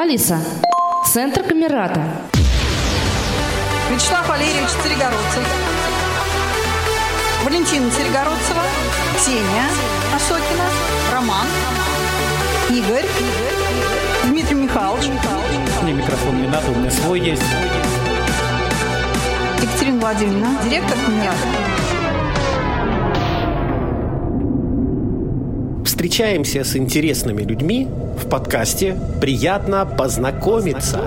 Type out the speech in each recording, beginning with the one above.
Алиса, центр Камерата. Вячеслав Валерьевич Царегородцев. Валентина Царегородцева. Ксения Осокина. Роман. Игорь. Дмитрий Михайлович. Мне микрофон не надо, у меня свой есть. Екатерина Владимировна. Директор Камерата. Встречаемся с интересными людьми в подкасте «Приятно познакомиться».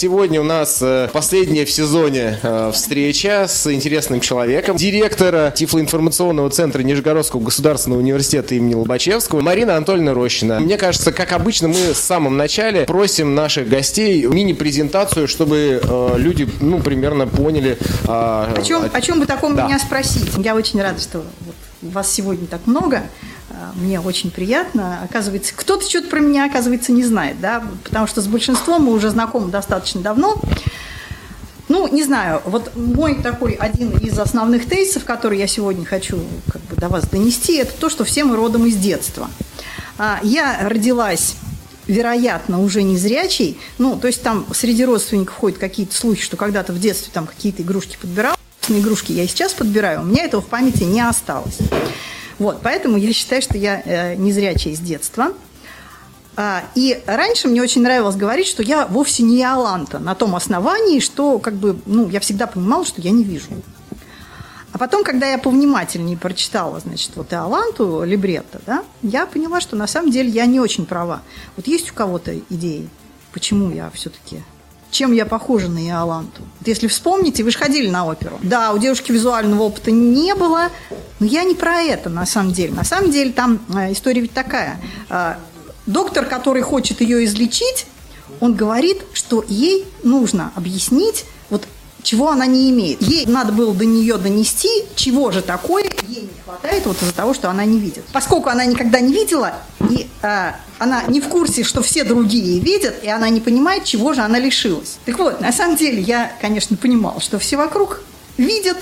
Сегодня у нас э, последняя в сезоне э, встреча с интересным человеком, директора Тифлоинформационного центра Нижегородского государственного университета имени Лобачевского Марина Анатольевна Рощина. Мне кажется, как обычно, мы в самом начале просим наших гостей мини-презентацию, чтобы э, люди, ну, примерно поняли... О чем, о чем бы таком Да. меня спросить? Я очень рада, что вот вас сегодня так много. Мне очень приятно. Оказывается, кто-то что-то про меня, оказывается, не знает, да, потому что с большинством мы уже знакомы достаточно давно. Ну, не знаю, вот мой такой один из основных тезисов, который я сегодня хочу как бы до вас донести, это то, что все мы родом из детства. А, Я родилась вероятно, уже не зрячий, ну, то есть там среди родственников ходят какие-то слухи, что когда-то в детстве там какие-то игрушки подбирал, игрушки я и сейчас подбираю, у меня этого в памяти не осталось. Вот, поэтому я считаю, что я э, незрячая с детства. А, И раньше мне очень нравилось говорить, что я вовсе не Иоланта, на том основании, что как бы, ну, я всегда понимала, что я не вижу. А потом, когда я повнимательнее прочитала, значит, вот Иоланту, либретто, да, я поняла, что на самом деле я не очень права. Вот есть у кого-то идеи, почему я все-таки чем я похожа на Иоланту? Вот если вспомните, вы же ходили на оперу. Да, у девушки визуального опыта не было, но я не про это на самом деле. На самом деле там э, история ведь такая. Э, доктор, который хочет ее излечить, он говорит, что ей нужно объяснить, вот чего она не имеет. Ей надо было до нее донести, чего же такое ей не хватает вот из-за того, что она не видит. Поскольку она никогда не видела, и э, она не в курсе, что все другие видят, и она не понимает, чего же она лишилась. Так вот, на самом деле я, конечно, понимала, что все вокруг видят,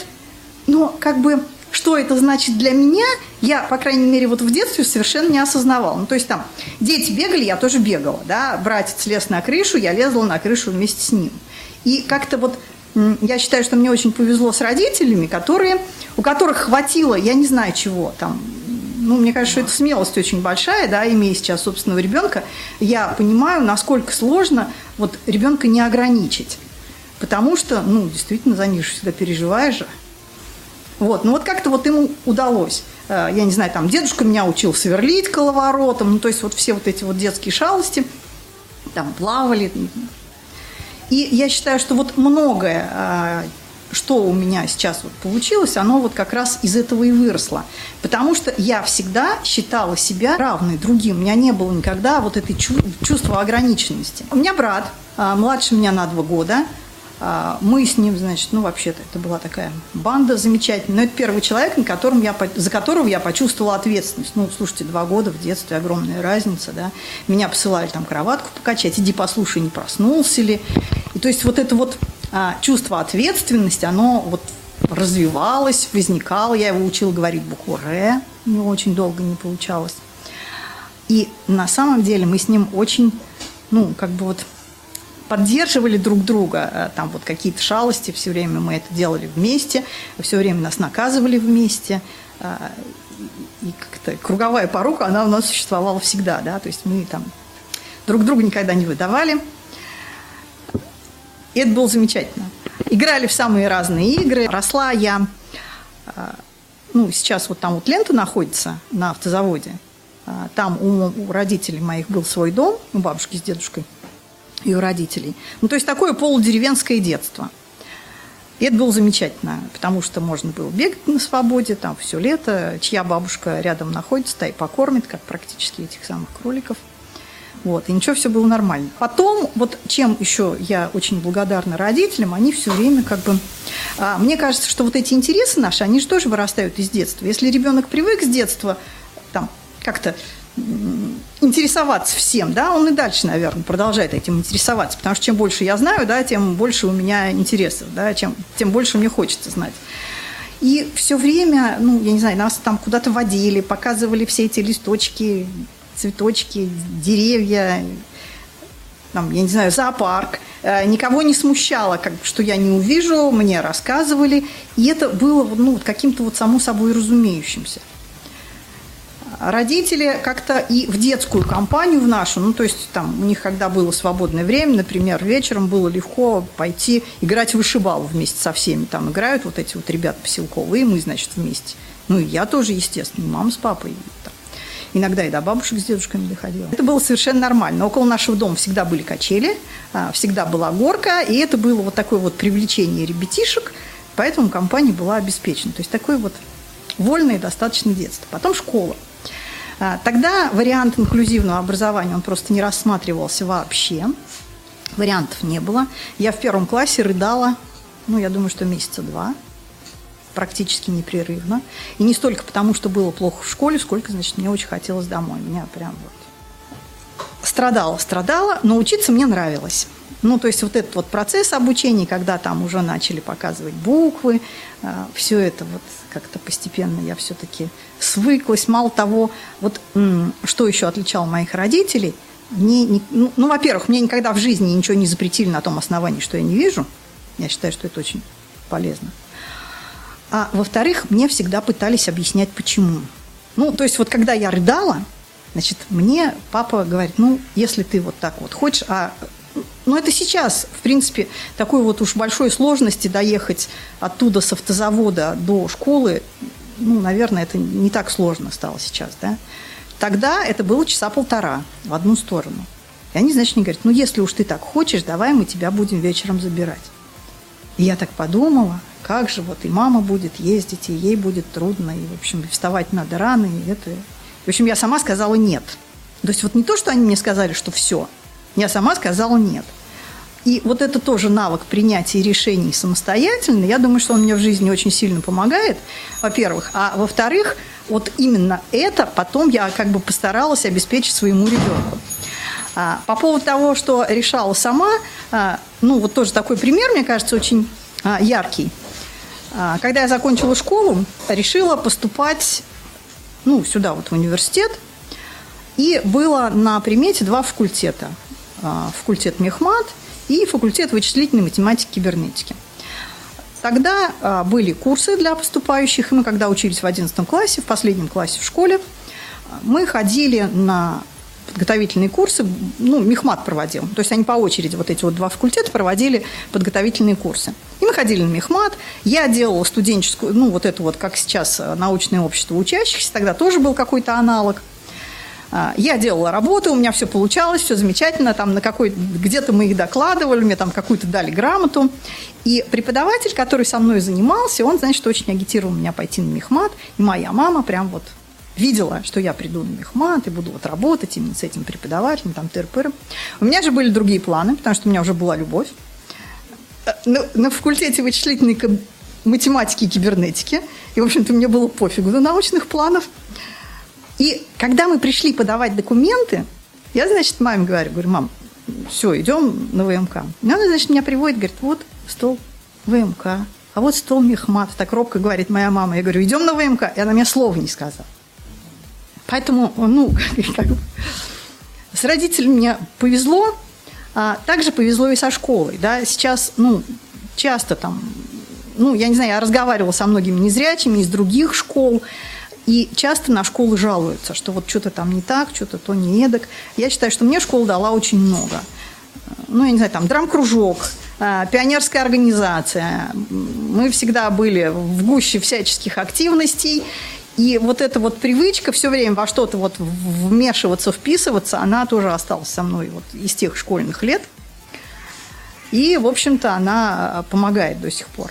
но как бы что это значит для меня, я, по крайней мере, вот в детстве совершенно не осознавала. Ну, то есть там дети бегали, я тоже бегала, да, братец лез на крышу, я лезла на крышу вместе с ним. И как-то вот я считаю, что мне очень повезло с родителями, которые, у которых хватило, я не знаю чего, там, ну, мне кажется, что это смелость очень большая, да, имея сейчас собственного ребенка, я понимаю, насколько сложно вот ребенка не ограничить. Потому что, ну, действительно, за них всегда переживаешь же. Вот, ну вот как-то вот ему удалось. Э, Я не знаю, там дедушка меня учил сверлить коловоротом, ну то есть вот все вот эти вот детские шалости, там плавали. И я считаю, что вот многое, э, что у меня сейчас вот получилось, оно вот как раз из этого и выросло. Потому что я всегда считала себя равной другим. У меня не было никогда вот этой чу- чувства ограниченности. У меня брат, э, младше меня на два года, а, Мы с ним, значит, ну, вообще-то это была такая банда замечательная. Но это первый человек, на котором я, за которого я почувствовала ответственность. Ну, слушайте, два года в детстве, огромная разница, да. Меня посылали там кроватку покачать, иди послушай, не проснулся ли. И то есть вот это вот а, чувство ответственности, оно вот развивалось, возникало. Я его учила говорить букву «р», у него очень долго не получалось. И на самом деле мы с ним очень, ну, как бы вот поддерживали друг друга, э, там вот какие-то шалости, все время мы это делали вместе, все время нас наказывали вместе, э, и как-то круговая порука, она у нас существовала всегда, да, то есть мы там друг друга никогда не выдавали, и это было замечательно. Играли в самые разные игры, росла я, э, ну, сейчас вот там вот лента находится на автозаводе, там у, у родителей моих был свой дом, у бабушки с дедушкой, у родителей. Ну, то есть такое полудеревенское детство. И это было замечательно, потому что можно было бегать на свободе, там все лето, чья бабушка рядом находится, та и покормит, как практически этих самых кроликов. Вот, и ничего, все было нормально. Потом, вот чем еще я очень благодарна родителям, они все время как бы... а, мне кажется, что вот эти интересы наши, они же тоже вырастают из детства. Если ребенок привык с детства там как-то интересоваться всем, да, он и дальше, наверное, продолжает этим интересоваться, потому что чем больше я знаю, да, тем больше у меня интересов, да, чем, тем больше мне хочется знать. И все время, ну, я не знаю, нас там куда-то водили, показывали все эти листочки, цветочки, деревья, там, я не знаю, зоопарк. Э, никого не смущало, как, что я не увижу, мне рассказывали. И это было ну, каким-то вот само собой разумеющимся родители как-то и в детскую компанию в нашу, ну, то есть там у них, когда было свободное время, например, вечером было легко пойти играть в вышибалу вместе со всеми. Там играют вот эти вот ребята поселковые, мы, значит, вместе. Ну, и я тоже, естественно, и мама с папой. Там. Иногда и до бабушек с дедушками доходила. Это было совершенно нормально. Около нашего дома всегда были качели, а, всегда была горка, и это было вот такое вот привлечение ребятишек, поэтому компания была обеспечена. То есть такое вот вольное достаточно детство. Потом школа. А, тогда вариант инклюзивного образования, он просто не рассматривался вообще. Вариантов не было. Я в первом классе рыдала, ну, я думаю, что месяца два, практически непрерывно. И не столько потому, что было плохо в школе, сколько, значит, мне очень хотелось домой. Меня прям вот страдала, страдала, но учиться мне нравилось. Ну, то есть вот этот вот процесс обучения, когда там уже начали показывать буквы, а, все это вот как-то постепенно я все-таки свыклась. Мало того, вот что еще отличало моих родителей, мне, не, ну, ну, во-первых, мне никогда в жизни ничего не запретили на том основании, что я не вижу. Я считаю, что это очень полезно. А во-вторых, мне всегда пытались объяснять, почему. Ну, то есть вот когда я рыдала, значит, мне папа говорит, ну, если ты вот так вот хочешь, а но это сейчас, в принципе, такой вот уж большой сложности доехать оттуда с автозавода до школы, ну, наверное, это не так сложно стало сейчас, да. Тогда это было часа полтора в одну сторону. И они, значит, мне говорят, ну, если уж ты так хочешь, давай мы тебя будем вечером забирать. И я так подумала, как же вот и мама будет ездить, и ей будет трудно, и, в общем, вставать надо рано, и это... В общем, я сама сказала нет. То есть вот не то, что они мне сказали, что все, я сама сказала нет. И вот это тоже навык принятия решений самостоятельно. Я думаю, что он мне в жизни очень сильно помогает, во-первых. А во-вторых, вот именно это потом я как бы постаралась обеспечить своему ребенку. А, по поводу того, что решала сама, а, ну вот тоже такой пример, мне кажется, очень а, яркий. Когда я закончила школу, решила поступать ну, сюда, вот в университет. И было на примете два факультета. А, факультет Мехмат – и факультет вычислительной математики и кибернетики. Тогда а, были курсы для поступающих, и мы, когда учились в 11 классе, в последнем классе в школе, мы ходили на подготовительные курсы, ну, Мехмат проводил. То есть они по очереди, вот эти вот два факультета, проводили подготовительные курсы. И мы ходили на Мехмат. Я делала студенческую, ну, вот это вот, как сейчас научное общество учащихся, тогда тоже был какой-то аналог – я делала работу, у меня все получалось, все замечательно, там на какой где-то мы их докладывали, мне там какую-то дали грамоту. И преподаватель, который со мной занимался, он, значит, очень агитировал меня пойти на мехмат. И моя мама прям вот видела, что я приду на мехмат и буду вот работать именно с этим преподавателем, там, тыр -пыр. У меня же были другие планы, потому что у меня уже была любовь. Э, на, на факультете вычислительной математики и кибернетики. И, в общем-то, мне было пофигу до научных планов. И когда мы пришли подавать документы, я, значит, маме говорю, говорю, мам, все, идем на ВМК. И она, значит, меня приводит, говорит, вот стол ВМК, а вот стол Мехмат. Так робко говорит моя мама. Я говорю, идем на ВМК. И она мне слова не сказала. Поэтому, ну, как, с родителями мне повезло, а также повезло и со школой. Да? Сейчас, ну, часто там, ну, я не знаю, я разговаривала со многими незрячими из других школ, и часто на школы жалуются, что вот что-то там не так, что-то то не эдак. Я считаю, что мне школа дала очень много. Ну, я не знаю, там драм-кружок, а, пионерская организация. Мы всегда были в гуще всяческих активностей. И вот эта вот привычка все время во что-то вот вмешиваться, вписываться, она тоже осталась со мной вот из тех школьных лет. И, в общем-то, она помогает до сих пор.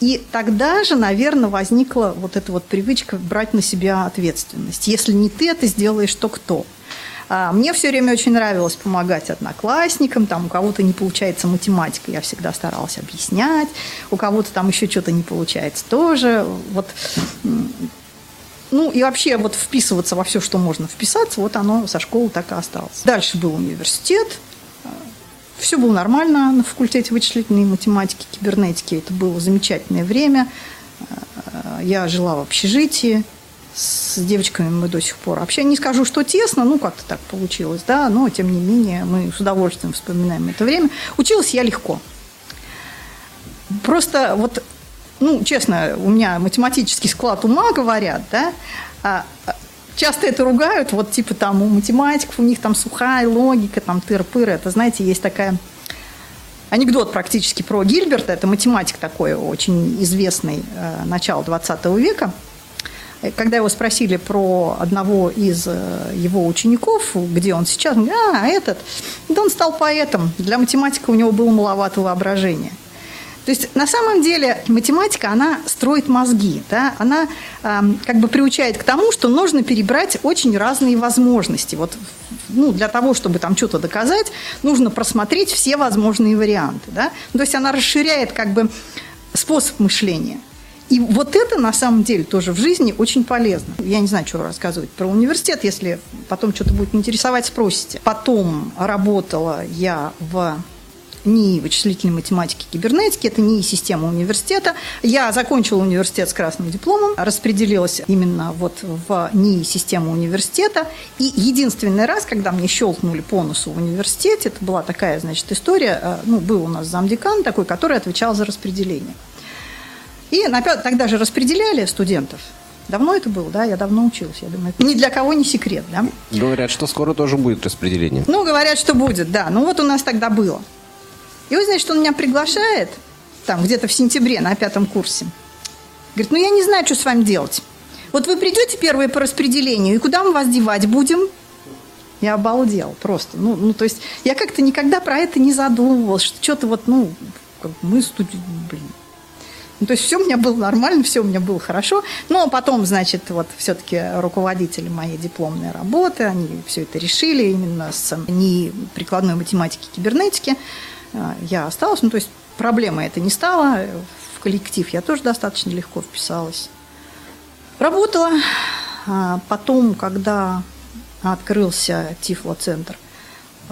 И тогда же, наверное, возникла вот эта вот привычка брать на себя ответственность. Если не ты это сделаешь, то кто? А, мне все время очень нравилось помогать одноклассникам, там у кого-то не получается математика, я всегда старалась объяснять, у кого-то там еще что-то не получается тоже. Вот Ну и вообще вот вписываться во все, что можно вписаться, вот оно со школы так и осталось. Дальше был университет, все было нормально на факультете вычислительной математики, кибернетики. Это было замечательное время. Я жила в общежитии, с девочками мы до сих пор общаемся. Не скажу, что тесно, ну как-то так получилось, да, но тем не менее мы с удовольствием вспоминаем это время. Училась я легко. Просто вот, ну, честно, у меня математический склад ума, говорят, да, а, а часто это ругают, вот типа там у математиков, у них там сухая логика, там тыр-пыр, это, знаете, есть такая анекдот практически про Гильберта, это математик такой очень известный, э, начала 20 века, когда его спросили про одного из э, его учеников, где он сейчас, он говорит, а, этот, да он стал поэтом, для математика у него было маловато воображения. То есть на самом деле математика, она строит мозги, да? она э, как бы приучает к тому, что нужно перебрать очень разные возможности. Вот ну, для того, чтобы там что-то доказать, нужно просмотреть все возможные варианты. Да? То есть она расширяет как бы способ мышления. И вот это на самом деле тоже в жизни очень полезно. Я не знаю, что рассказывать про университет, если потом что-то будет интересовать, спросите. Потом работала я в НИИ вычислительной математики и кибернетики, это НИИ система университета. Я закончила университет с красным дипломом, распределилась именно вот в НИИ систему университета. И единственный раз, когда мне щелкнули по носу в университете, это была такая, значит, история, э, ну, был у нас замдекан такой, который отвечал за распределение. И тогда же распределяли студентов. Давно это было, да, я давно училась, я думаю. Ни для кого не секрет, да. Говорят, что скоро тоже будет распределение. Ну, говорят, что будет, да. Ну, вот у нас тогда было. И знаете, что он меня приглашает, там, где-то в сентябре на пятом курсе. Говорит, ну, я не знаю, что с вами делать. Вот вы придете первые по распределению, и куда мы вас девать будем? Я обалдел просто. Ну, ну то есть я как-то никогда про это не задумывалась, что что-то вот, ну, как мы студенты, блин, ну, то есть все у меня было нормально, все у меня было хорошо. Но потом, значит, вот все-таки руководители моей дипломной работы, они все это решили именно с не прикладной математики, кибернетики. А, я осталась, ну, то есть проблема это не стала. В коллектив я тоже достаточно легко вписалась. Работала. А потом, когда открылся Тифло-центр,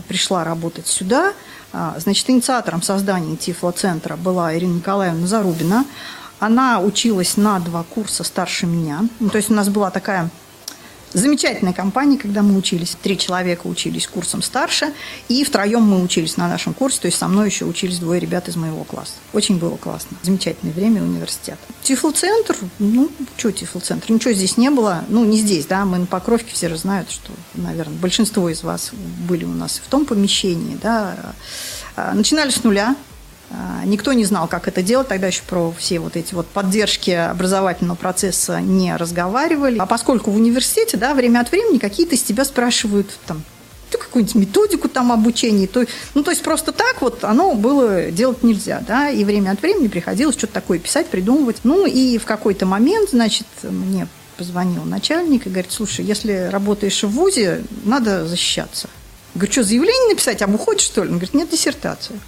пришла работать сюда – а, значит, инициатором создания Тифло-центра была Ирина Николаевна Зарубина. Она училась на два курса старше меня. Ну, то есть у нас была такая Замечательная компания, когда мы учились. Три человека учились курсом старше, и втроем мы учились на нашем курсе, то есть со мной еще учились двое ребят из моего класса. Очень было классно. Замечательное время университета. Тифлоцентр, ну, что Тифлоцентр? Ничего здесь не было. Ну, не здесь, да, мы на Покровке, все же знают, что, наверное, большинство из вас были у нас в том помещении, да. А, начинали с нуля, никто не знал, как это делать, тогда еще про все вот эти вот поддержки образовательного процесса не разговаривали. А поскольку в университете, да, время от времени какие-то из тебя спрашивают там, ты какую-нибудь методику там обучения, то, ну, то есть просто так вот оно было делать нельзя, да, и время от времени приходилось что-то такое писать, придумывать. Ну, и в какой-то момент, значит, мне позвонил начальник и говорит, слушай, если работаешь в ВУЗе, надо защищаться. Я говорю, что, заявление написать, об уходе, что ли? Он говорит, нет, диссертацию.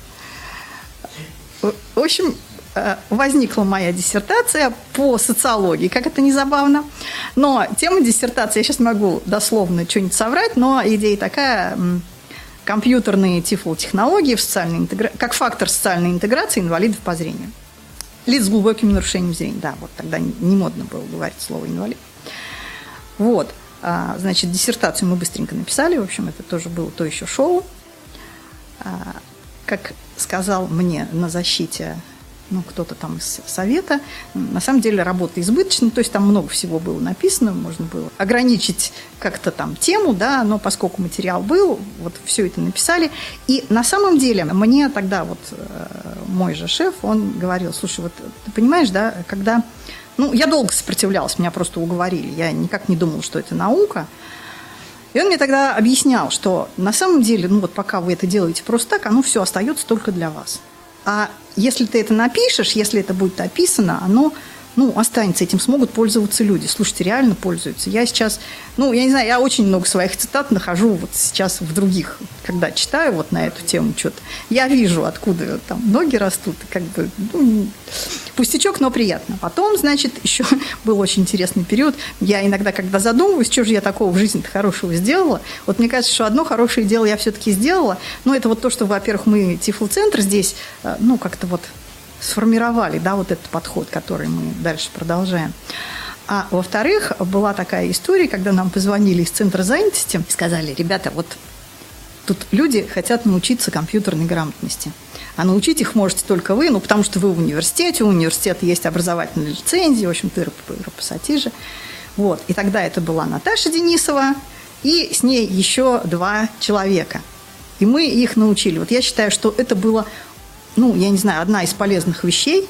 В общем, э, возникла моя диссертация по социологии. Как это не забавно. Но тема диссертации, я сейчас могу дословно что-нибудь соврать, но идея такая компьютерные тифлотехнологии в социальной интегра... как фактор социальной интеграции инвалидов по зрению. Лиц с глубоким нарушением зрения. Да, вот тогда не модно было говорить слово инвалид. Вот. А, значит, диссертацию мы быстренько написали. В общем, это тоже было то еще шоу. А, как сказал мне на защите ну, кто-то там из совета. На самом деле работа избыточна, то есть там много всего было написано, можно было ограничить как-то там тему, да, но поскольку материал был, вот все это написали. И на самом деле мне тогда вот э, мой же шеф, он говорил, слушай, вот ты понимаешь, да, когда... Ну, я долго сопротивлялась, меня просто уговорили, я никак не думала, что это наука, и он мне тогда объяснял, что на самом деле, ну вот пока вы это делаете просто так, оно все остается только для вас. А если ты это напишешь, если это будет описано, оно ну, останется, этим смогут пользоваться люди. Слушайте, реально пользуются. Я сейчас, ну, я не знаю, я очень много своих цитат нахожу вот сейчас в других, когда читаю вот на эту тему что-то. Я вижу, откуда там ноги растут, как бы, ну, Пустячок, но приятно. Потом, значит, еще был очень интересный период. Я иногда, когда задумываюсь, что же я такого в жизни хорошего сделала, вот мне кажется, что одно хорошее дело я все-таки сделала. Но это вот то, что, во-первых, мы Тифл-центр здесь, э, ну, как-то вот сформировали, да, вот этот подход, который мы дальше продолжаем. А во-вторых, была такая история, когда нам позвонили из центра занятости и сказали, ребята, вот тут люди хотят научиться компьютерной грамотности. А научить их можете только вы, ну, потому что вы в университете, у университета есть образовательные лицензии, в общем, ты пассатижи. Вот. И тогда это была Наташа Денисова и с ней еще два человека. И мы их научили. Вот я считаю, что это было, ну, я не знаю, одна из полезных вещей,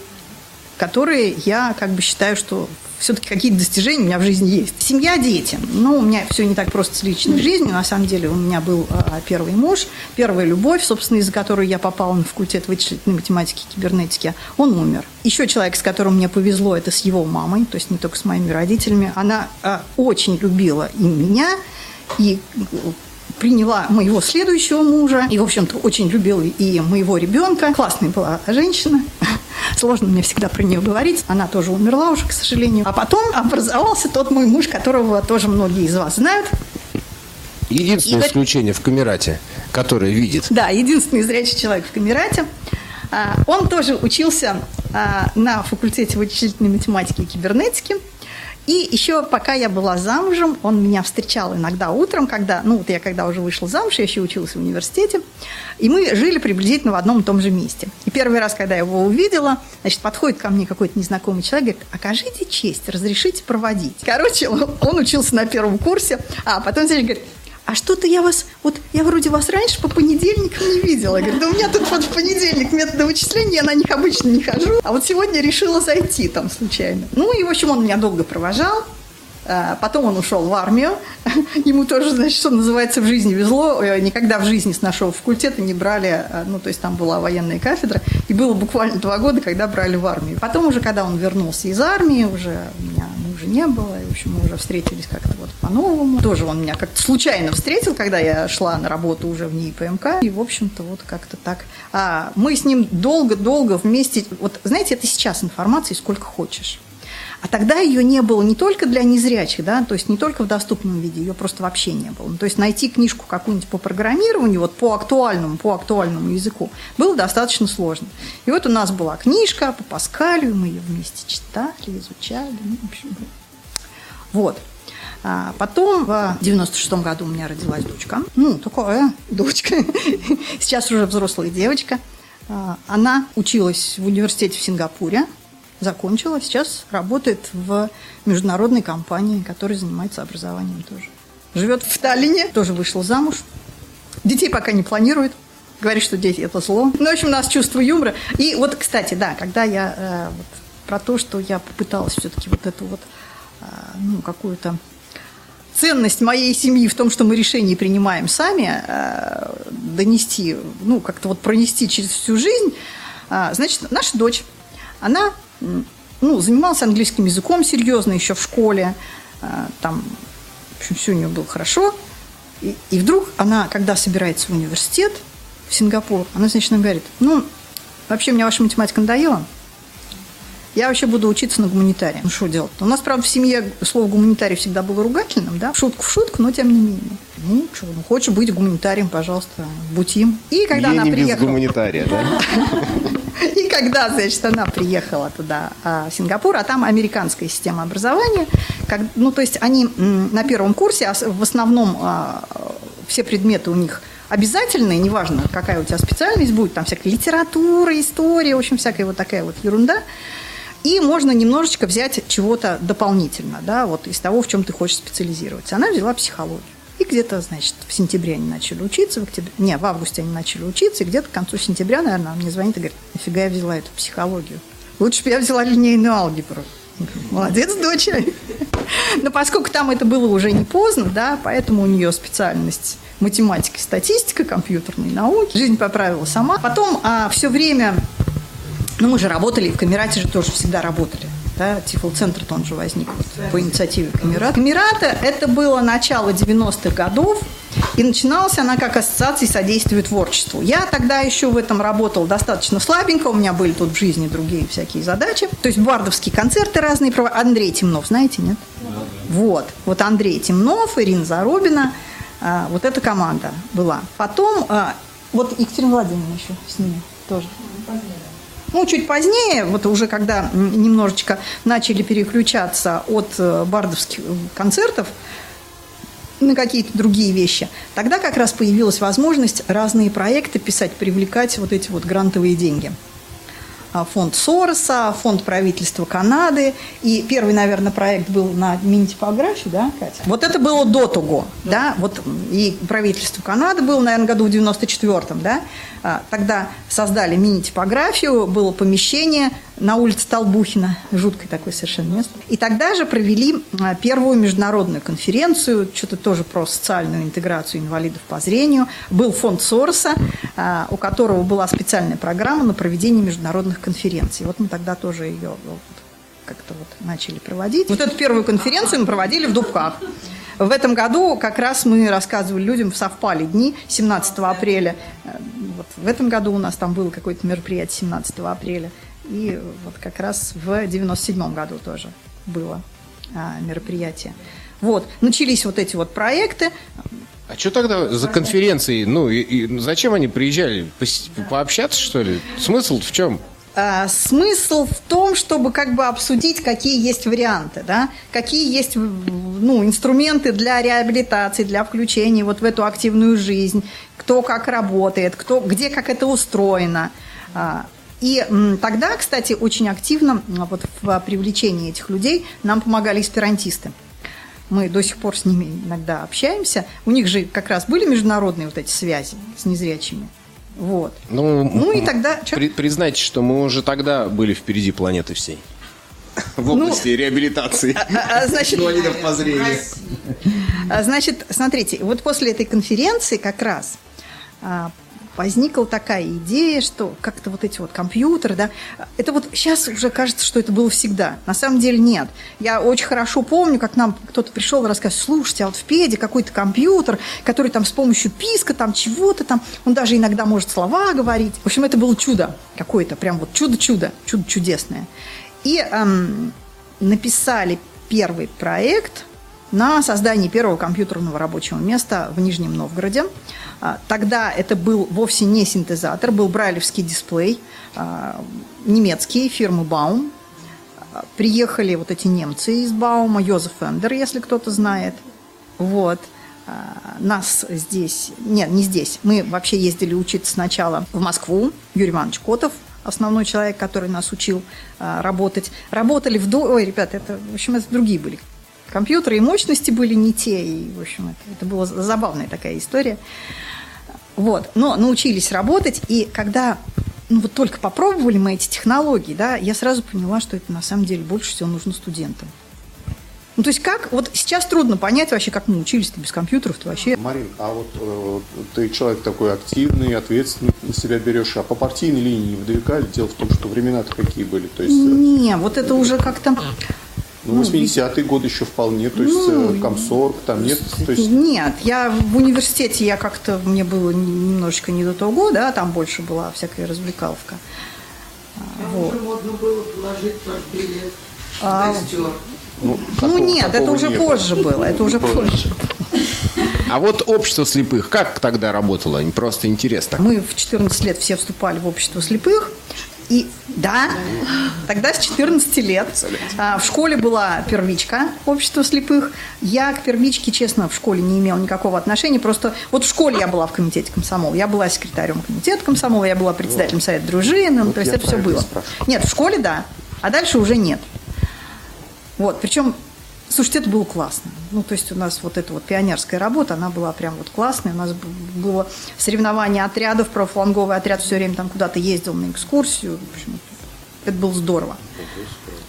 которые я как бы считаю, что все-таки какие-то достижения у меня в жизни есть. Семья, дети. Ну, у меня все не так просто с личной жизнью. На самом деле у меня был а, первый муж, первая любовь, собственно, из-за которой я попала на факультет вычислительной математики и кибернетики. Он умер. Еще человек, с которым мне повезло, это с его мамой, то есть не только с моими родителями. Она а, очень любила и меня, и приняла моего следующего мужа, и, в общем-то, очень любила и моего ребенка. Классная была женщина. Сложно мне всегда про нее говорить. Она тоже умерла уже, к сожалению. А потом образовался тот мой муж, которого тоже многие из вас знают. Единственное Игорь... исключение в Камерате, которое видит. Да, единственный зрячий человек в Камерате. А, он тоже учился а, на факультете вычислительной математики и кибернетики. И еще пока я была замужем, он меня встречал иногда утром, когда, ну вот я когда уже вышла замуж, я еще училась в университете, и мы жили приблизительно в одном и том же месте. И первый раз, когда я его увидела, значит, подходит ко мне какой-то незнакомый человек, говорит, окажите честь, разрешите проводить. Короче, он учился на первом курсе, а потом, значит, говорит, а что-то я вас, вот я вроде вас раньше по понедельникам не видела. Говорит, да у меня тут вот в понедельник методы вычисления, я на них обычно не хожу, а вот сегодня решила зайти там случайно. Ну и, в общем, он меня долго провожал, Потом он ушел в армию. Ему тоже, значит, что называется, в жизни везло. Э, никогда в жизни с нашего факультета не брали, а, ну, то есть там была военная кафедра. И было буквально два года, когда брали в армию. Потом уже, когда он вернулся из армии, уже у меня уже не было. И, в общем, мы уже встретились как-то вот по-новому. Тоже он меня как-то случайно встретил, когда я шла на работу уже в НИИ ПМК. И, в общем-то, вот как-то так. А мы с ним долго-долго вместе... Вот, знаете, это сейчас информации сколько хочешь. А тогда ее не было не только для незрячих, да, то есть не только в доступном виде, ее просто вообще не было. Ну, то есть найти книжку какую-нибудь по программированию, вот по актуальному, по актуальному языку, было достаточно сложно. И вот у нас была книжка по Паскалю, мы ее вместе читали, изучали, ну, в общем, вот. А потом в 96 году у меня родилась дочка. Ну, такая дочка. Сейчас уже взрослая девочка. А, она училась в университете в Сингапуре закончила, сейчас работает в международной компании, которая занимается образованием тоже. Живет в Таллине, тоже вышла замуж. Детей пока не планирует. Говорит, что дети – это зло. Ну, в общем, у нас чувство юмора. И вот, кстати, да, когда я э, вот, про то, что я попыталась все-таки вот эту вот, э, ну, какую-то ценность моей семьи в том, что мы решения принимаем сами, э, донести, ну, как-то вот пронести через всю жизнь, э, значит, наша дочь, она ну, занималась английским языком серьезно еще в школе. А, там, в общем, все у нее было хорошо. И, и вдруг она, когда собирается в университет, в Сингапур, она, значит, нам говорит, ну, вообще мне ваша математика надоела, я вообще буду учиться на гуманитарии. Ну, что делать? У нас, правда, в семье слово гуманитарий всегда было ругательным, да, шутку в шутку, но тем не менее. Ну, что, ну, хочешь быть гуманитарием, пожалуйста, будь им. И когда Я она не приехала... без гуманитария, да? И когда, значит, она приехала туда, а, в Сингапур, а там американская система образования, как, ну, то есть они на первом курсе, а в основном а, все предметы у них обязательные, неважно, какая у тебя специальность будет, там всякая литература, история, в общем, всякая вот такая вот ерунда. И можно немножечко взять чего-то дополнительно, да, вот из того, в чем ты хочешь специализироваться. Она взяла психологию. И где-то, значит, в сентябре они начали учиться, в октябре, не, в августе они начали учиться, и где-то к концу сентября, наверное, она мне звонит и говорит, нафига я взяла эту психологию? Лучше бы я взяла линейную алгебру. Молодец, дочь. Но поскольку там это было уже не поздно, да, поэтому у нее специальность математика, статистика, компьютерные науки. Жизнь поправила сама. Потом а, все время ну, мы же работали, в Камерате же тоже всегда работали. Да, Тифл-центр он же возник вот, по инициативе Камерата. Камерата – это было начало 90-х годов, И начиналась она как ассоциация содействия творчеству. Я тогда еще в этом работал достаточно слабенько, у меня были тут в жизни другие всякие задачи. То есть бардовские концерты разные. Андрей Темнов, знаете, нет? Вот. Вот Андрей Темнов, Ирина Зарубина, а, вот эта команда была. Потом, а, вот Екатерина Владимировна еще с ними тоже. Ну, чуть позднее, вот уже когда немножечко начали переключаться от э, бардовских концертов на какие-то другие вещи, тогда как раз появилась возможность разные проекты писать, привлекать вот эти вот грантовые деньги. А, фонд Сороса, фонд правительства Канады. И первый, наверное, проект был на мини-типографии, да, Катя? Вот это было до того, да, вот и правительство Канады было, наверное, году в 94-м, да. А, тогда создали мини-типографию, было помещение на улице Толбухина, жуткое такое совершенно место. И тогда же провели а, первую международную конференцию, что-то тоже про социальную интеграцию инвалидов по зрению. Был фонд Сороса, а, у которого была специальная программа на проведение международных конференций. Вот мы тогда тоже ее как-то вот начали проводить. Вот эту первую конференцию мы проводили в Дубках. В этом году как раз мы рассказывали людям, совпали дни 17 апреля. Э, вот в этом году у нас там было какое-то мероприятие 17 апреля. И вот как раз в 97 году тоже было а, мероприятие. Вот, начались вот эти вот проекты. А что тогда за конференции? Ну, и, и зачем они приезжали? По, пообщаться, что ли? Смысл в чем? А, смысл в том, чтобы как бы обсудить, какие есть варианты, да, какие есть ну, инструменты для реабилитации, для включения вот в эту активную жизнь, кто как работает, кто, где как это устроено. А, и тогда, кстати, очень активно вот в привлечении этих людей нам помогали эсперантисты. Мы до сих пор с ними иногда общаемся. У них же как раз были международные вот эти связи с незрячими. Вот. Ну, ну и тогда... При, признайте, что мы уже тогда были впереди планеты всей. В ну, области ну, реабилитации. А, а, а значит, инвалидов по зрению. А, значит, смотрите, вот после этой конференции как раз а, возникла такая идея, что как-то вот эти вот компьютеры, да, это вот сейчас уже кажется, что это было всегда. На самом деле нет. Я очень хорошо помню, как нам кто-то пришел и рассказывал, слушайте, а вот в педе какой-то компьютер, который там с помощью писка, там чего-то там, он даже иногда может слова говорить. В общем, это было чудо какое-то, прям вот чудо-чудо, чудо чудесное. И эм, написали первый проект на создание первого компьютерного рабочего места в Нижнем Новгороде. А, тогда это был вовсе не синтезатор, был брайлевский дисплей, а, немецкий, фирмы Baum. А, приехали вот эти немцы из Баума, Йозеф Эндер, если кто-то знает. Вот. Нас здесь, нет, не здесь, мы вообще ездили учиться сначала в Москву, Юрий Иванович Котов, основной человек, который нас учил работать. Работали в... Ой, ребят, это, в общем, это другие были компьютеры, и мощности были не те, и, в общем, это, это была забавная такая история. Вот, но научились работать, и когда ну, вот только попробовали мы эти технологии, да, я сразу поняла, что это на самом деле больше всего нужно студентам. Ну, то есть как, вот сейчас трудно понять вообще, как мы учились-то без компьютеров-то вообще. Марин, а вот э, ты человек такой активный, ответственный на себя берешь, а по партийной линии не выдвигали? Дело в том, что времена-то какие были. То есть, э, не, вот это уже как-то ну, 80-й ну, год еще вполне, то есть ну, э, комсорг, там нет? То есть... Нет, я в университете, я как-то, мне было немножечко не до того, да, там больше была всякая развлекаловка. А вот. уже модно было положить ваш билет а, ну, ну нет, это уже не позже было, это уже позже. А вот общество слепых, как тогда работало? Просто интересно. Мы в 14 лет все вступали в общество слепых. И да, тогда с 14 лет а, в школе была первичка общества слепых. Я к первичке, честно, в школе не имела никакого отношения. Просто вот в школе я была в комитете комсомола, я была секретарем комитета комсомола, я была председателем совета дружины, ну, то есть это все было. Нет, в школе да, а дальше уже нет. Вот, причем Слушайте, это было классно. Ну, то есть у нас вот эта вот пионерская работа, она была прям вот классная. У нас было соревнование отрядов, профланговый отряд все время там куда-то ездил на экскурсию. В общем, это было здорово.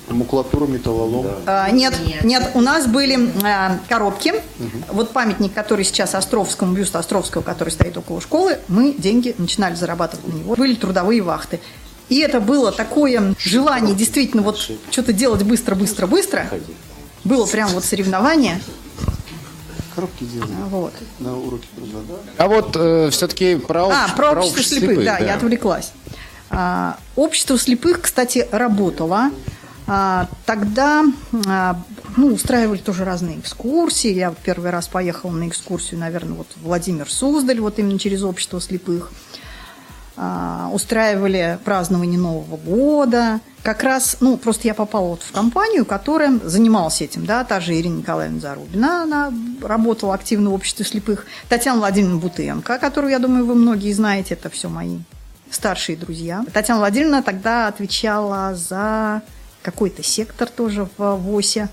Макулатура, металлолом? А, нет, нет, нет, у нас были а, коробки. Угу. Вот памятник, который сейчас Островскому, бюст Островского, который стоит около школы, мы деньги начинали зарабатывать на него. Были трудовые вахты. И это было такое желание действительно вот что-то делать быстро, быстро, быстро было прям вот соревнование. Коробки делали Вот. на уроке труда, да? А вот все-таки про, А, общ- про общество слепых, да, да. я отвлеклась. А, общество слепых, кстати, работало. А, тогда а, ну, устраивали тоже разные экскурсии. Я первый раз поехала на экскурсию, наверное, вот Владимир Суздаль, вот именно через общество слепых. А, устраивали празднование Нового года. Как раз, ну, просто я попала вот в компанию, которая занималась этим, да, та же Ирина Николаевна Зарубина, она работала активно в обществе слепых, Татьяна Владимировна Бутенко, которую, я думаю, вы многие знаете, это все мои старшие друзья. Татьяна Владимировна тогда отвечала за какой-то сектор тоже в ВОСе.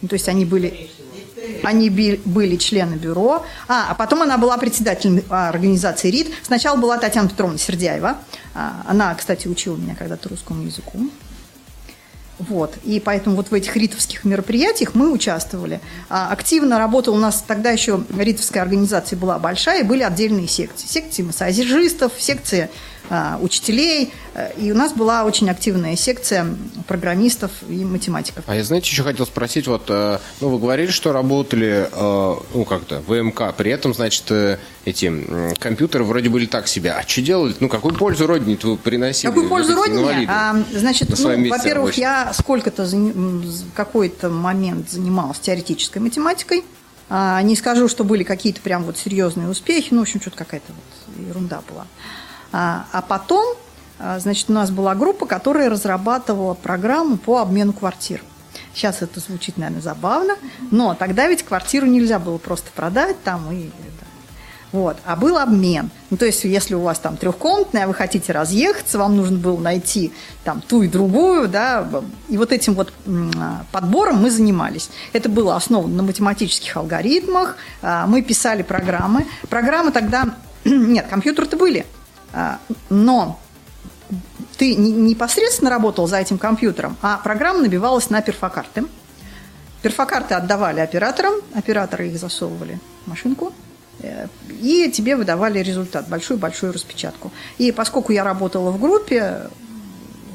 То есть они были они были члены бюро. А, а потом она была председателем а, организации РИД. Сначала была Татьяна Петровна Сердяева. А, Она, кстати, учила меня когда-то русскому языку. Вот. И поэтому вот в этих ритовских мероприятиях мы участвовали. А, Активно работала у нас тогда еще ритовская организация была большая, и были отдельные секции. Секции массажистов, секции учителей. Э, И у нас была очень активная секция программистов и математиков. А я, знаете, еще хотел спросить, вот, э, ну, вы говорили, что работали, э, ну, как-то, ВМК, при этом, значит, эти компьютеры вроде были так себе. А что делали? Ну, какую пользу родине вы приносили? Какую пользу родине? А, значит, ну, во-первых, я сколько-то какой-то момент занималась теоретической математикой. А, не скажу, что были какие-то прям вот серьезные успехи, ну, в общем, что-то какая-то вот ерунда была. А, а потом, а, значит, у нас была группа, которая разрабатывала программу по обмену квартир. Сейчас это звучит, наверное, забавно, но тогда ведь квартиру нельзя было просто продать там и вот. А был обмен. Ну, то есть, если у вас там трехкомнатная, вы хотите разъехаться, вам нужно было найти там ту и другую, да, и вот этим вот а, подбором мы занимались. Это было основано на математических алгоритмах, мы писали программы. Программы тогда, нет, компьютеры-то были, но ты не- непосредственно работал за этим компьютером, а программа набивалась на перфокарты. Перфокарты отдавали операторам, операторы их засовывали в машинку, э, и тебе выдавали результат, большую-большую распечатку. И поскольку я работала в группе,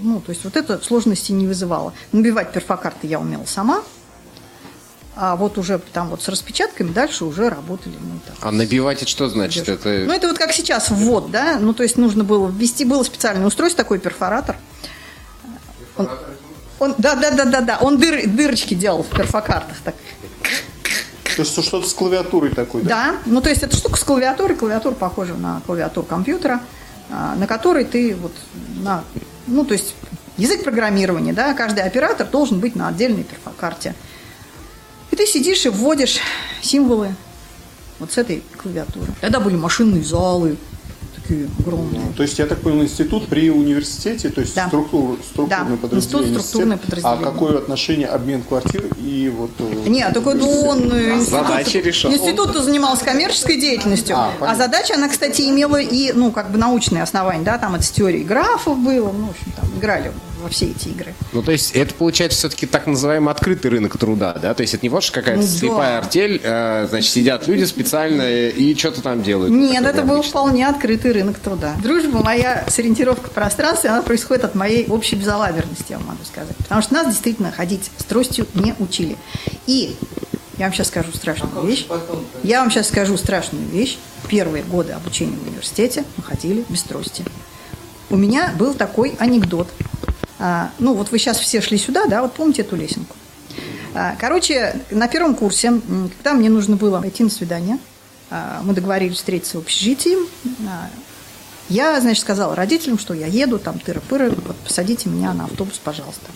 ну, то есть вот это сложности не вызывало. Набивать перфокарты я умела сама, а вот уже там вот с распечатками дальше уже работали мы так. А набивать это что значит? Это... Ну, это вот как сейчас ввод, да? Ну, то есть нужно было ввести, было специальное устройство, такой перфоратор. Он, он- да, да, да, да, да. Он дыр- дырочки делал в перфокартах. Так. То есть что-то с клавиатурой такой, да? Да, ну то есть это штука с клавиатурой, клавиатура похожа на клавиатуру компьютера, а, на которой ты вот на, ну то есть язык программирования, да, каждый оператор должен быть на отдельной перфокарте. И ты сидишь и вводишь символы вот с этой клавиатуры. Тогда были машинные залы, такие огромные. То есть, я так понял, институт при университете, то есть Да. структур, структурное Да, подразделение. институт, структурное университета. подразделение. А какое отношение обмен квартир и вот... э, Нет, только он э, институт, задачи решал. институт занимался коммерческой деятельностью, А, а, задача, она, кстати, имела и, ну, как бы научные основания, да, там это с теорией графов было, ну, в общем, там играли во все эти игры. Ну, то есть, это получается все-таки так называемый открытый рынок труда, да? То есть, это не вот что какая-то Ну, да. слепая артель, э, значит, сидят люди специально и что-то там делают. Нет, это был вполне открытый рынок труда. Дружба моя с ориентировкой в пространстве, она происходит от моей общей безалаберности, я вам могу сказать. Потому что нас действительно ходить с тростью не учили. И я вам сейчас скажу страшную вещь. Я вам сейчас скажу страшную вещь. Первые годы обучения в университете мы ходили без трости. У меня был такой анекдот. А, ну, вот вы сейчас все шли сюда, да, вот помните эту лесенку. А, Короче, на первом курсе, когда мне нужно было идти на свидание, а, мы договорились встретиться в общежитии, я, значит, сказала родителям, что я еду, там, тыры-пыры, вот, посадите меня на автобус, пожалуйста.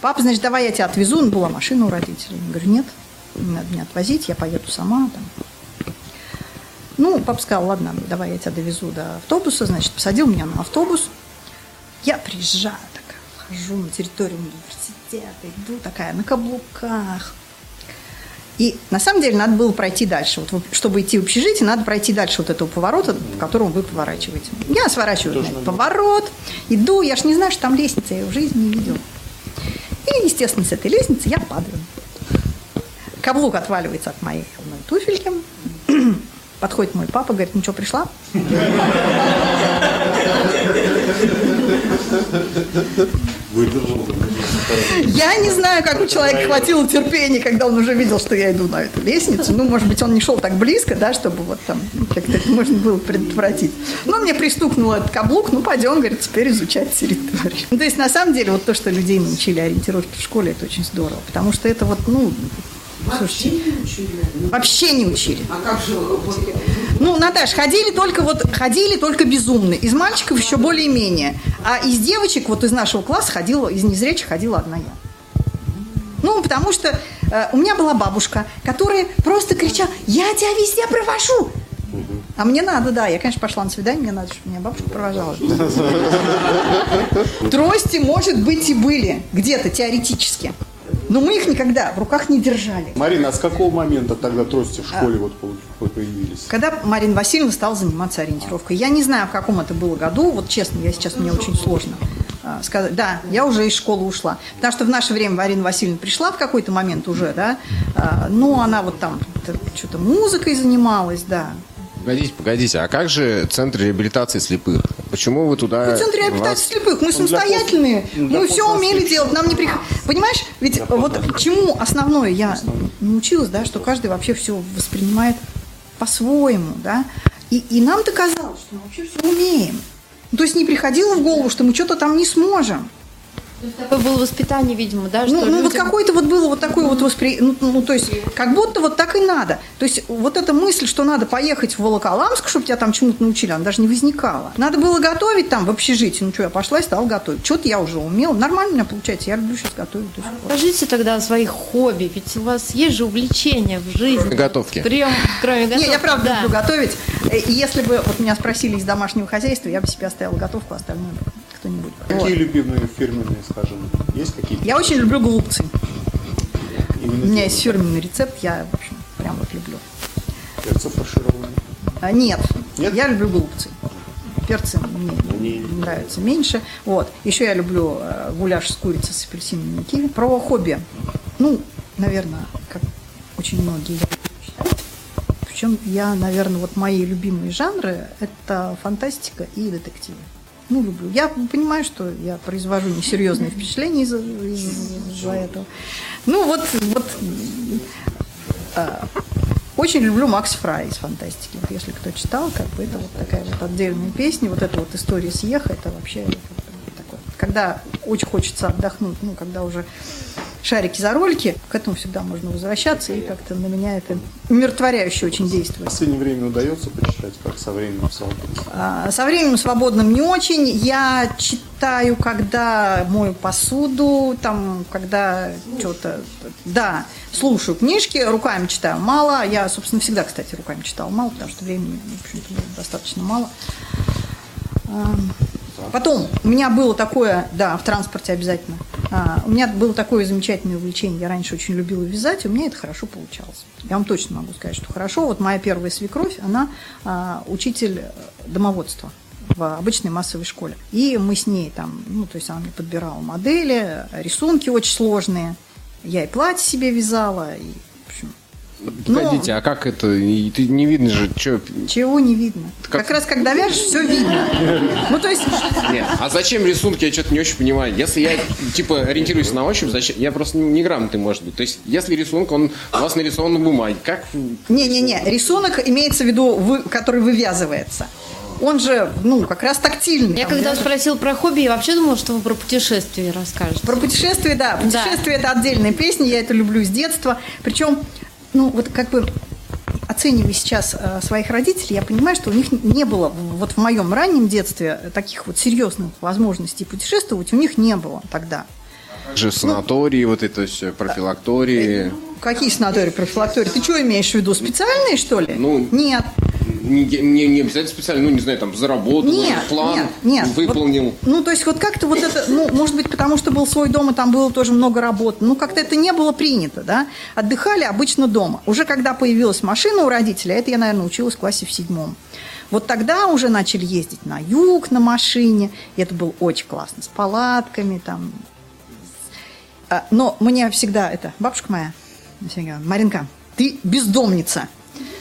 Папа, значит, давай я тебя отвезу, ну, была машина у родителей. Я говорю, нет, не надо меня отвозить, я поеду сама. Там. Ну, папа сказал, ладно, давай я тебя довезу до автобуса, значит, посадил меня на автобус. Я приезжаю, такая, вхожу на территорию университета, иду такая на каблуках. И на самом деле надо было пройти дальше. Вот, чтобы идти в общежитие, надо пройти дальше вот этого поворота, по которому вы поворачиваете. Я сворачиваю на этот поворот, иду, я ж не знаю, что там лестница, я ее в жизни не видела. И, естественно, с этой лестницы я падаю. Каблук отваливается от моей одной туфельки. Подходит мой папа, говорит, ну что, пришла? Выдержал. Я не знаю, как у человека хватило терпения, когда он уже видел, что я иду на эту лестницу. Ну, может быть, он не шел так близко, да, чтобы вот там как-то это можно было предотвратить. Но мне пристукнул этот каблук, ну, пойдем, говорит, теперь изучать территорию. Ну, то есть, на самом деле, вот то, что людей научили ориентировке в школе, это очень здорово. Потому что это вот, ну, слушайте, вообще не учили. А как же вот, Ну, Наташ, ходили только вот ходили только безумные. Из мальчиков еще более-менее. А из девочек, вот из нашего класса ходила, из незрячих ходила одна я. Ну, потому что э, у меня была бабушка, которая просто кричала, я тебя везде провожу. А мне надо, да. Я, конечно, пошла на свидание, мне надо, чтобы меня бабушка провожала. Трости, может быть, и были где-то теоретически. Но мы их никогда в руках не держали. Марина, а с какого момента тогда трости в школе вот по- появились? Когда Марина Васильевна стала заниматься ориентировкой. Я не знаю, в каком это было году, вот честно, я сейчас, мне очень сложно а, сказать. Да, я уже из школы ушла. Потому что в наше время Марина Васильевна пришла в какой-то момент уже, да, а, ну, она вот там что-то музыкой занималась, да. Погодите, погодите, а как же Центр реабилитации слепых? Почему вы туда... Ну, центр реабилитации вас- слепых, мы для самостоятельные, ну, для мы все умели пострадавших. делать, нам не приход... Понимаешь, ведь вот чему основное я научилась, да, что каждый вообще все воспринимает по-своему, да, и, и нам-то казалось, что мы вообще все умеем. То есть не приходило в голову, что мы что-то там не сможем. Такое было воспитание, видимо, да, что Ну, ну, вот какое-то вот было вот такое вот восприятие, ну, ну, то есть как будто вот так и надо. То есть вот эта мысль, что надо поехать в Волоколамск, чтобы тебя там чему-то научили, она даже не возникала. Надо было готовить там в общежитии. Ну что, я пошла и стала готовить. Что-то я уже умела. Нормально у меня получается. Я люблю сейчас готовить. Расскажите тогда о своих хобби, ведь у вас есть же увлечения в жизни. Готовки. Прям, кроме готовки. Не, я правда да. люблю готовить. Если бы вот меня спросили из домашнего хозяйства, я бы себе оставила готовку, а остальное бы кто-нибудь. Какие Вот. любимые фирменные, скажем, есть какие-то? Я очень люблю голубцы. Именно У меня есть фирменный рецепт, я, в общем, прям вот люблю. перцы фаршированные. А, Нет, Нет? я люблю голубцы. Перцы мне Мне- нравятся меньше. Вот. Еще я люблю э, гуляш с курицей с апельсинами и киви. Про хобби. Ну, наверное, как очень многие. Причем я, наверное, вот мои любимые жанры – это фантастика и детективы. Ну, люблю. Я понимаю, что я произвожу несерьезные впечатления из-за из- этого. Ну, вот, вот очень люблю Макс Фрай из фантастики. Вот если кто читал, как бы это вот такая вот отдельная песня, вот эта вот история с Еха, это вообще это такое. Когда очень хочется отдохнуть, ну, когда уже шарики за ролики, к этому всегда можно возвращаться, и как-то на меня это умиротворяюще очень В действует. последнее время удается почитать, как со временем свободно. А, Со временем свободным не очень. Я читаю, когда мою посуду, там, когда что-то... Да, слушаю книжки, руками читаю мало. Я, собственно, всегда, кстати, руками читала мало, потому что времени, в общем-то, достаточно мало. А, Потом у меня было такое, да, в транспорте обязательно. А, у меня было такое замечательное увлечение. Я раньше очень любила вязать, и у меня это хорошо получалось. Я вам точно могу сказать, что хорошо. Вот моя первая свекровь, она а, учитель э, домоводства в обычной массовой школе. И мы с ней там, ну, то есть она мне подбирала модели, рисунки очень сложные. Я и платье себе вязала, и, ну, Погодите, а как это? И ты не видно же, что... чего не видно. Как- Как, раз когда вяжешь, все видно. Ну, то есть, Нет, а зачем рисунки, я что-то не очень понимаю. Если я, типа, ориентируюсь на ощупь, зачем? Я просто неграмотный, может быть. То есть, если рисунок, он у вас нарисован на бумаге, как... Не-не-не, рисунок имеется в виду, вы- который вывязывается. Он же, ну, как раз тактильный. Я Там, когда да. спросила про хобби, я вообще думала, что вы про путешествия расскажете. Про путешествие, да. Путешествие – это отдельная песня, я это люблю с детства. Причем, ну, вот как бы оценивая сейчас э, своих родителей, я понимаю, что у них не было, вот в моем раннем детстве, таких вот серьезных возможностей путешествовать у них не было тогда. Как же санатории, вот это все, профилактории. Какие санатории, профилактории? Ты что имеешь в виду, специальные, что ли? Ну, Нет. Не, не, не обязательно специально, ну, не знаю, там, заработал, Нет, нет, план нет. выполнил. Вот, ну, то есть вот как-то вот это, ну, может быть, потому что был свой дом, и там было тоже много работы. Ну, как-то это не было принято, да. Отдыхали обычно дома. Уже когда появилась машина у родителей, а это я, наверное, училась в классе в седьмом. Вот тогда уже начали ездить на юг на машине, и это было очень классно, с палатками там. А, Но мне всегда это, бабушка моя, Маринка, ты бездомница,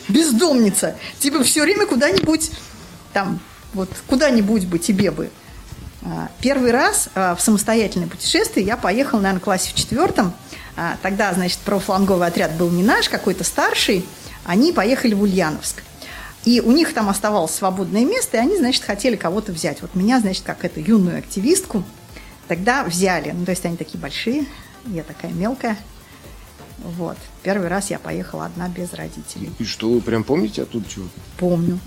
бездомница. Типа все время куда-нибудь там, вот куда-нибудь бы тебе бы А, Первый раз а, в самостоятельное путешествие я поехала, наверное, в классе в четвертом. А, Тогда, значит, правофланговый отряд был не наш, какой-то старший. Они поехали в Ульяновск. И у них там оставалось свободное место, и они, значит, хотели кого-то взять. Вот меня, значит, как эту юную активистку тогда взяли. Ну, то есть они такие большие, я такая мелкая. Вот. Первый раз я поехала одна без родителей. И что, вы прям помните оттуда чего? Помню.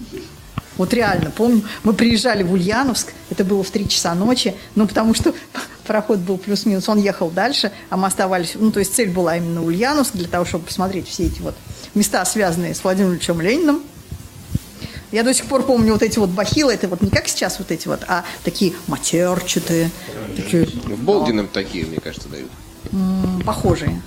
Вот реально помню. Мы приезжали в Ульяновск, это было в 3 часа ночи, ну, потому что пароход был плюс-минус, он ехал дальше, а мы оставались, ну, то есть цель была именно Ульяновск, для того, чтобы посмотреть все эти вот места, связанные с Владимиром Ильичем Лениным. Я до сих пор помню вот эти вот бахилы, это вот не как сейчас вот эти вот, а такие матерчатые, такие В Болдином такие, мне кажется, дают. м, похожие.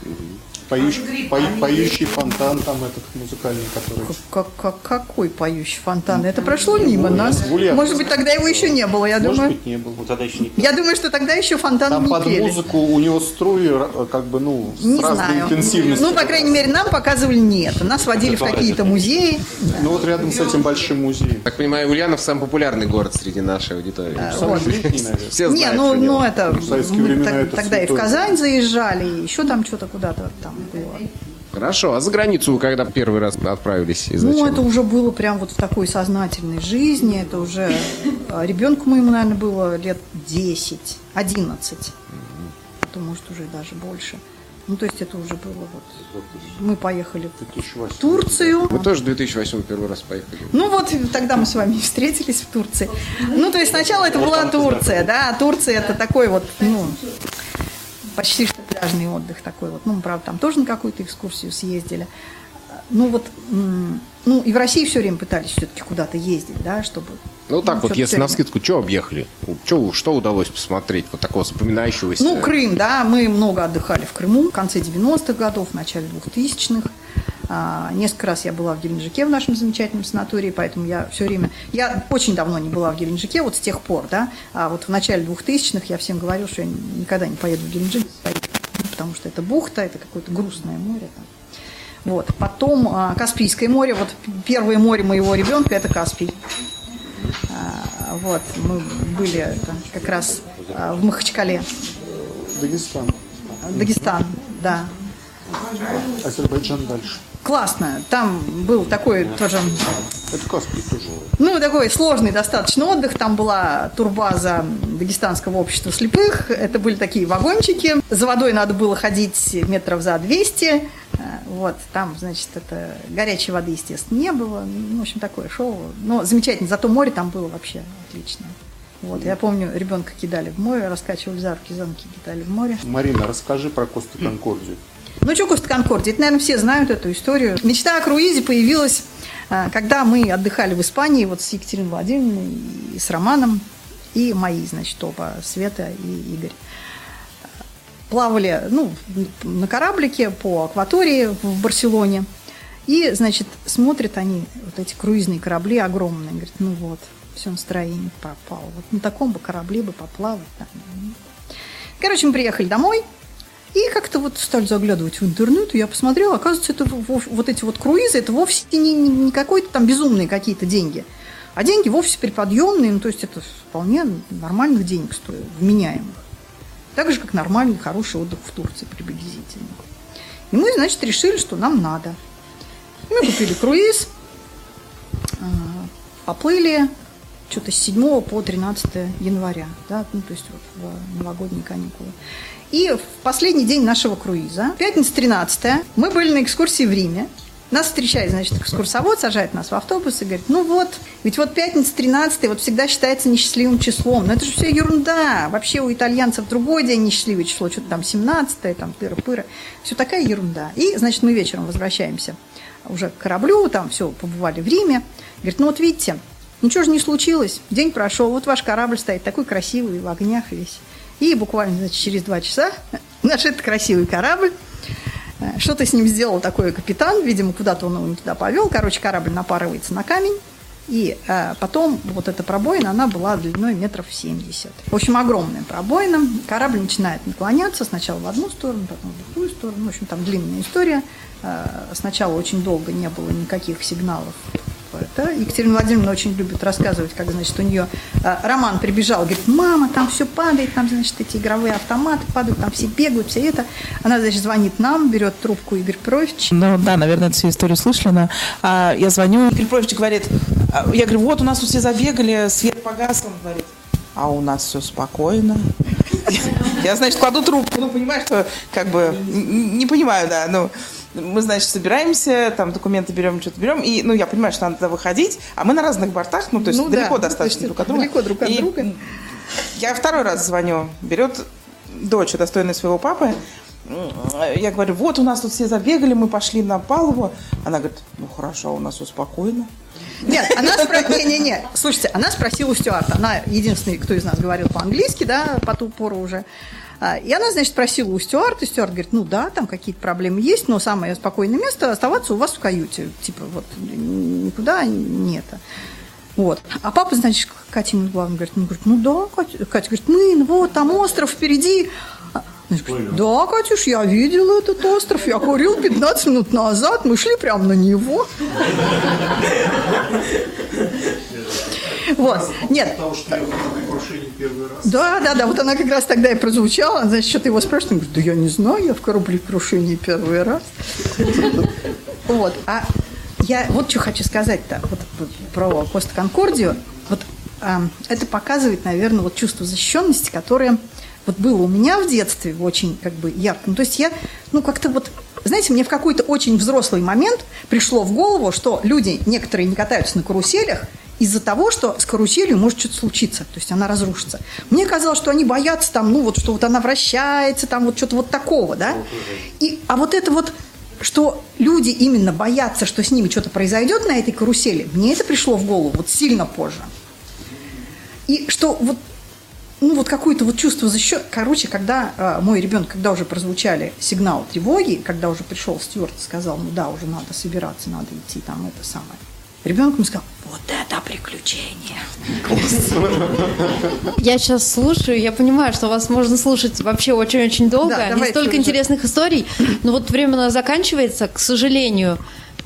Поющий, пою- поющий фонтан там этот музыкальный, который... Как, как- какой поющий фонтан? Это прошло мимо нас. в Ульяновске. Может быть, тогда его еще не было, я Может думаю. быть, не был. Тогда еще не Я думаю, что тогда еще фонтан Там не под пели. музыку у него струи р- как бы, ну, с Не разной знаю. интенсивностью. Ну, по крайней мере, нам показывали нет. Нас водили в какие-то музеи. Ну, вот рядом с этим большим музеем. Так понимаю, Ульянов самый популярный город среди нашей аудитории. Самый древний, наверное. Все Не, знают ну, про него. ну это, В советские мы времена так- это тогда и в. Казань заезжали, и еще там что-то куда-то там было. Хорошо, а за границу вы когда первый раз отправились и зачем? Ну, это уже было прям вот в такой сознательной жизни. Это уже а, ребенку моему, наверное, было лет 10, 11. Это может уже даже больше. Ну, то есть это уже было вот... Мы поехали в 2008. Турцию. Вы тоже в 2008 первый раз поехали? Ну вот тогда мы с вами и встретились в Турции. Ну то есть сначала это была Турция, да, Турция это такой вот, ну, почти что пляжный отдых такой вот. Ну, мы, правда, там тоже на какую-то экскурсию съездили. Ну вот, ну и в России все время пытались все-таки куда-то ездить, да, чтобы... Ну так вот, что-то если на скидку, что объехали? Чё, что удалось посмотреть вот такого запоминающегося? Ну, Крым, да, мы много отдыхали в Крыму в конце 90-х годов, в начале 2000-х. А, несколько раз я была в Геленджике в нашем замечательном санатории, поэтому я все время... Я очень давно не была в Геленджике, вот с тех пор, да, а вот в начале 2000-х я всем говорила, что я никогда не поеду в Геленджик, потому что это бухта, это какое-то грустное море там. Вот. Потом а, Каспийское море. Вот первое море моего ребенка – это Каспий. А, вот. Мы были там как раз а, в Махачкале. Дагестан. Дагестан, да. Азербайджан дальше. Классно. Там был такой тоже, Это Каспий тоже. ну, такой сложный достаточно отдых. Там была турбаза Дагестанского общества слепых. Это были такие вагончики. За водой надо было ходить метров за 200. А, Вот, там, значит, это горячей воды, естественно, не было. Ну, в общем, такое шоу. Но замечательно. Зато море там было вообще отлично. Вот, я помню, ребенка кидали в море, раскачивали за руки, за ноги кидали в море. Марина, расскажи про Коста Конкордию. Ну, что Коста Конкордия? Это, наверное, все знают эту историю. Мечта о круизе появилась, а, когда мы отдыхали в Испании вот с Екатериной Владимировной и с Романом, и мои, значит, оба, Света и Игорь. Плавали, ну, на кораблике по акватории в Барселоне. И, значит, смотрят они, вот эти круизные корабли огромные. Говорят, ну вот, все настроение пропало. Вот на таком бы корабле бы поплавать. Короче, мы приехали домой, и как-то вот стали заглядывать в интернет, и я посмотрела, оказывается, это вот эти вот круизы, это вовсе не, не, не какой-то там безумные какие-то деньги, а деньги вовсе приподъемные, ну, то есть это вполне нормальных денег стоит, вменяемых. Так же, как нормальный, хороший отдых в Турции приблизительно. И мы, значит, решили, что нам надо. Мы купили круиз, а, поплыли что-то с 7 по 13 января, да, ну, то есть вот в новогодние каникулы. И в последний день нашего круиза, пятница 13 мы были на экскурсии в Риме. Нас встречает, значит, экскурсовод, сажает нас в автобус и говорит, ну вот, ведь вот пятница 13 вот всегда считается несчастливым числом. Но это же все ерунда. Вообще у итальянцев другой день несчастливое число, что-то там 17 там пыра-пыра. Все такая ерунда. И, значит, мы вечером возвращаемся уже к кораблю, там все, побывали в Риме. Говорит, ну вот видите, ничего же не случилось, день прошел, вот ваш корабль стоит такой красивый, в огнях весь. И буквально, значит, через два часа наш этот красивый корабль, э, что-то с ним сделал такой капитан, видимо, куда-то он его не туда повел. Короче, корабль напарывается на камень. И э, потом вот эта пробоина, она была длиной метров 70. В общем, огромная пробоина. Корабль начинает наклоняться сначала в одну сторону, потом в другую сторону. В общем, там длинная история. Э, сначала очень долго не было никаких сигналов Это Екатерина Владимировна очень любит рассказывать, как, значит, у нее а, Роман прибежал, говорит, мама, там все падает, там, значит, эти игровые автоматы падают, там все бегают, все это. Она, значит, звонит нам, берет трубку Игорь Петрович. Ну да, наверное, эту всю историю слышали. Но, а, я звоню, Игорь Петрович говорит, а, я говорю, вот у нас все забегали, свет погас, он говорит, а у нас все спокойно. Я, значит, кладу трубку, ну, понимаешь, что как бы не понимаю, да, ну, мы, значит, собираемся, там документы берем, что-то берем, и, ну, я понимаю, что надо выходить, а мы на разных бортах, ну, то есть Ну далеко да, достаточно то есть друг от друга. далеко друг от И друга. Я второй раз звоню, берет дочь, достойная своего папы, я говорю, вот у нас тут все забегали, мы пошли на палубу. Она говорит, ну хорошо, у нас все спокойно. Нет, она спросила, не-не-не, слушайте, она спросила у стюарда, она единственный, кто из нас говорил по-английски, да, по ту пору уже. А, И она, значит, спросила у стюарда, и стюард говорит, ну да, там какие-то проблемы есть, но самое спокойное место оставаться у вас в каюте. Типа вот никуда не это. Вот. А папа, значит, к Кате ему главное говорит, ну, говорит, ну да, Катя, Катя говорит, мы, ну вот, там остров впереди. А, говорит, да, Катюш, я видел этот остров, я курил 15 минут назад, мы шли прямо на него. Вот. Нет, Потому что я в крушении первый раз. да, да, да, вот она как раз тогда и прозвучала. Значит, что-то его спрашивают, он говорит, да я не знаю, я в кораблекрушении первый раз. Вот, а я вот что хочу сказать-то вот про Коста Конкордию. Вот а, это показывает, наверное, вот чувство защищенности, которое вот было у меня в детстве очень как бы ярко. Ну, то есть я, ну, как-то вот, знаете, мне в какой-то очень взрослый момент пришло в голову, что люди, некоторые не катаются на каруселях, из-за того, что с каруселью может что-то случиться, то есть она разрушится. Мне казалось, что они боятся там, ну вот, что вот она вращается, там вот что-то вот такого, да. И, а вот это вот, что люди именно боятся, что с ними что-то произойдет на этой карусели, мне это пришло в голову вот сильно позже. И что вот ну вот какое-то вот чувство защищен. Короче, когда э, мой ребенок, когда уже прозвучали сигнал тревоги, когда уже пришел стюард и сказал, ну да, уже надо собираться, надо идти там это самое. Ребенок мне сказал, вот это приключение. Я сейчас слушаю, я понимаю, что вас можно слушать вообще очень-очень долго. Да, не столько интересных историй. Но вот время у нас заканчивается, к сожалению.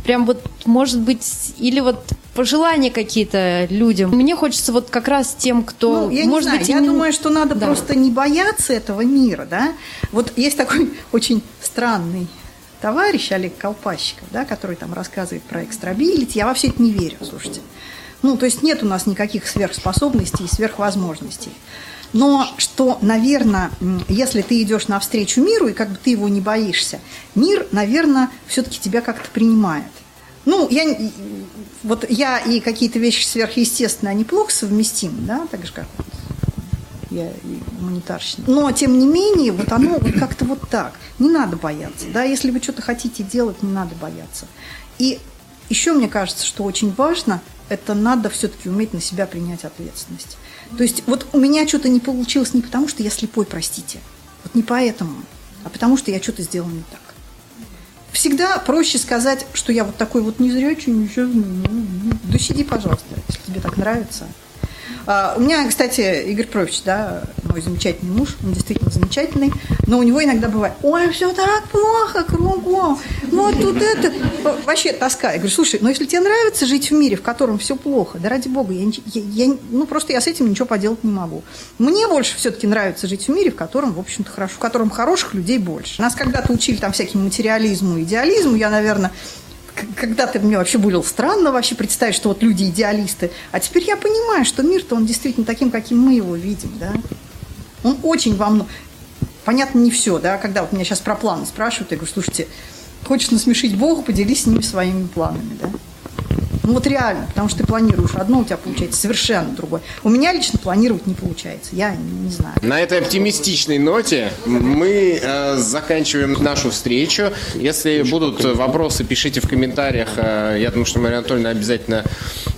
Прям вот, может быть, или вот пожелания какие-то людям. Мне хочется вот как раз тем, кто, Ну, я может не знаю, быть, я не- думаю, что надо Да. просто не бояться этого мира, да. Вот есть такой очень странный товарищ Олег Колпащиков, да, который там рассказывает про экстрабилити. Я во все это не верю, слушайте. Ну, то есть нет у нас никаких сверхспособностей и сверхвозможностей. Но что, наверное, если ты идешь навстречу миру, и как бы ты его не боишься, мир, наверное, все-таки тебя как-то принимает. Ну, я, вот я и какие-то вещи сверхъестественные, они плохо совместимы, да, так же, как я гуманитарщина. Но, тем не менее, вот оно вот как-то вот так. Не надо бояться, да, если вы что-то хотите делать, не надо бояться. И еще мне кажется, что очень важно, это надо все-таки уметь на себя принять ответственность. То есть вот у меня что-то не получилось не потому, что я слепой, простите, вот не поэтому, а потому что я что-то сделала не так. Всегда проще сказать, что я вот такой вот незрячий, ничего, да сиди, пожалуйста, если тебе так нравится. А, У меня, кстати, Игорь Петрович, да, мой замечательный муж, он действительно замечательный, но у него иногда бывает, ой, все так плохо кругом, вот тут это, вообще тоска. Я говорю, слушай, ну если тебе нравится жить в мире, в котором все плохо, да ради бога, я, я- я- ну просто я с этим ничего поделать не могу. Мне больше все-таки нравится жить в мире, в котором, в общем-то, хорошо, в котором хороших людей больше. Нас когда-то учили там всяким материализму, идеализму, я, наверное, когда-то мне вообще было странно вообще представить, что вот люди идеалисты. А теперь я понимаю, что мир-то он действительно таким, каким мы его видим, да. Он очень многом... Понятно, не все, да. Когда вот меня сейчас про планы спрашивают, я говорю, слушайте, хочешь насмешить Бога, поделись с ним своими планами, да. Ну вот реально, потому что ты планируешь одно, у тебя получается совершенно другое. У меня лично планировать не получается, я не знаю. На этой оптимистичной ноте мы э, заканчиваем нашу встречу. Если будут вопросы, пишите в комментариях. Э, я думаю, что Мария Анатольевна обязательно...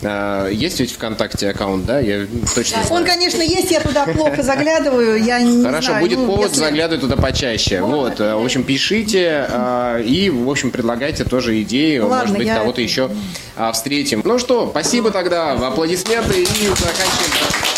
э, есть ведь ВКонтакте аккаунт, да? Я точно знаю. Он, конечно, есть, я туда плохо заглядываю, я не Хорошо, знаю, будет ну, повод если- заглядывать туда почаще. Вот, э, в общем, пишите э, и, в общем, предлагайте тоже идеи. Ладно, Может быть, я- кого-то еще а, встретим. Ну что, спасибо тогда, аплодисменты и заканчиваем.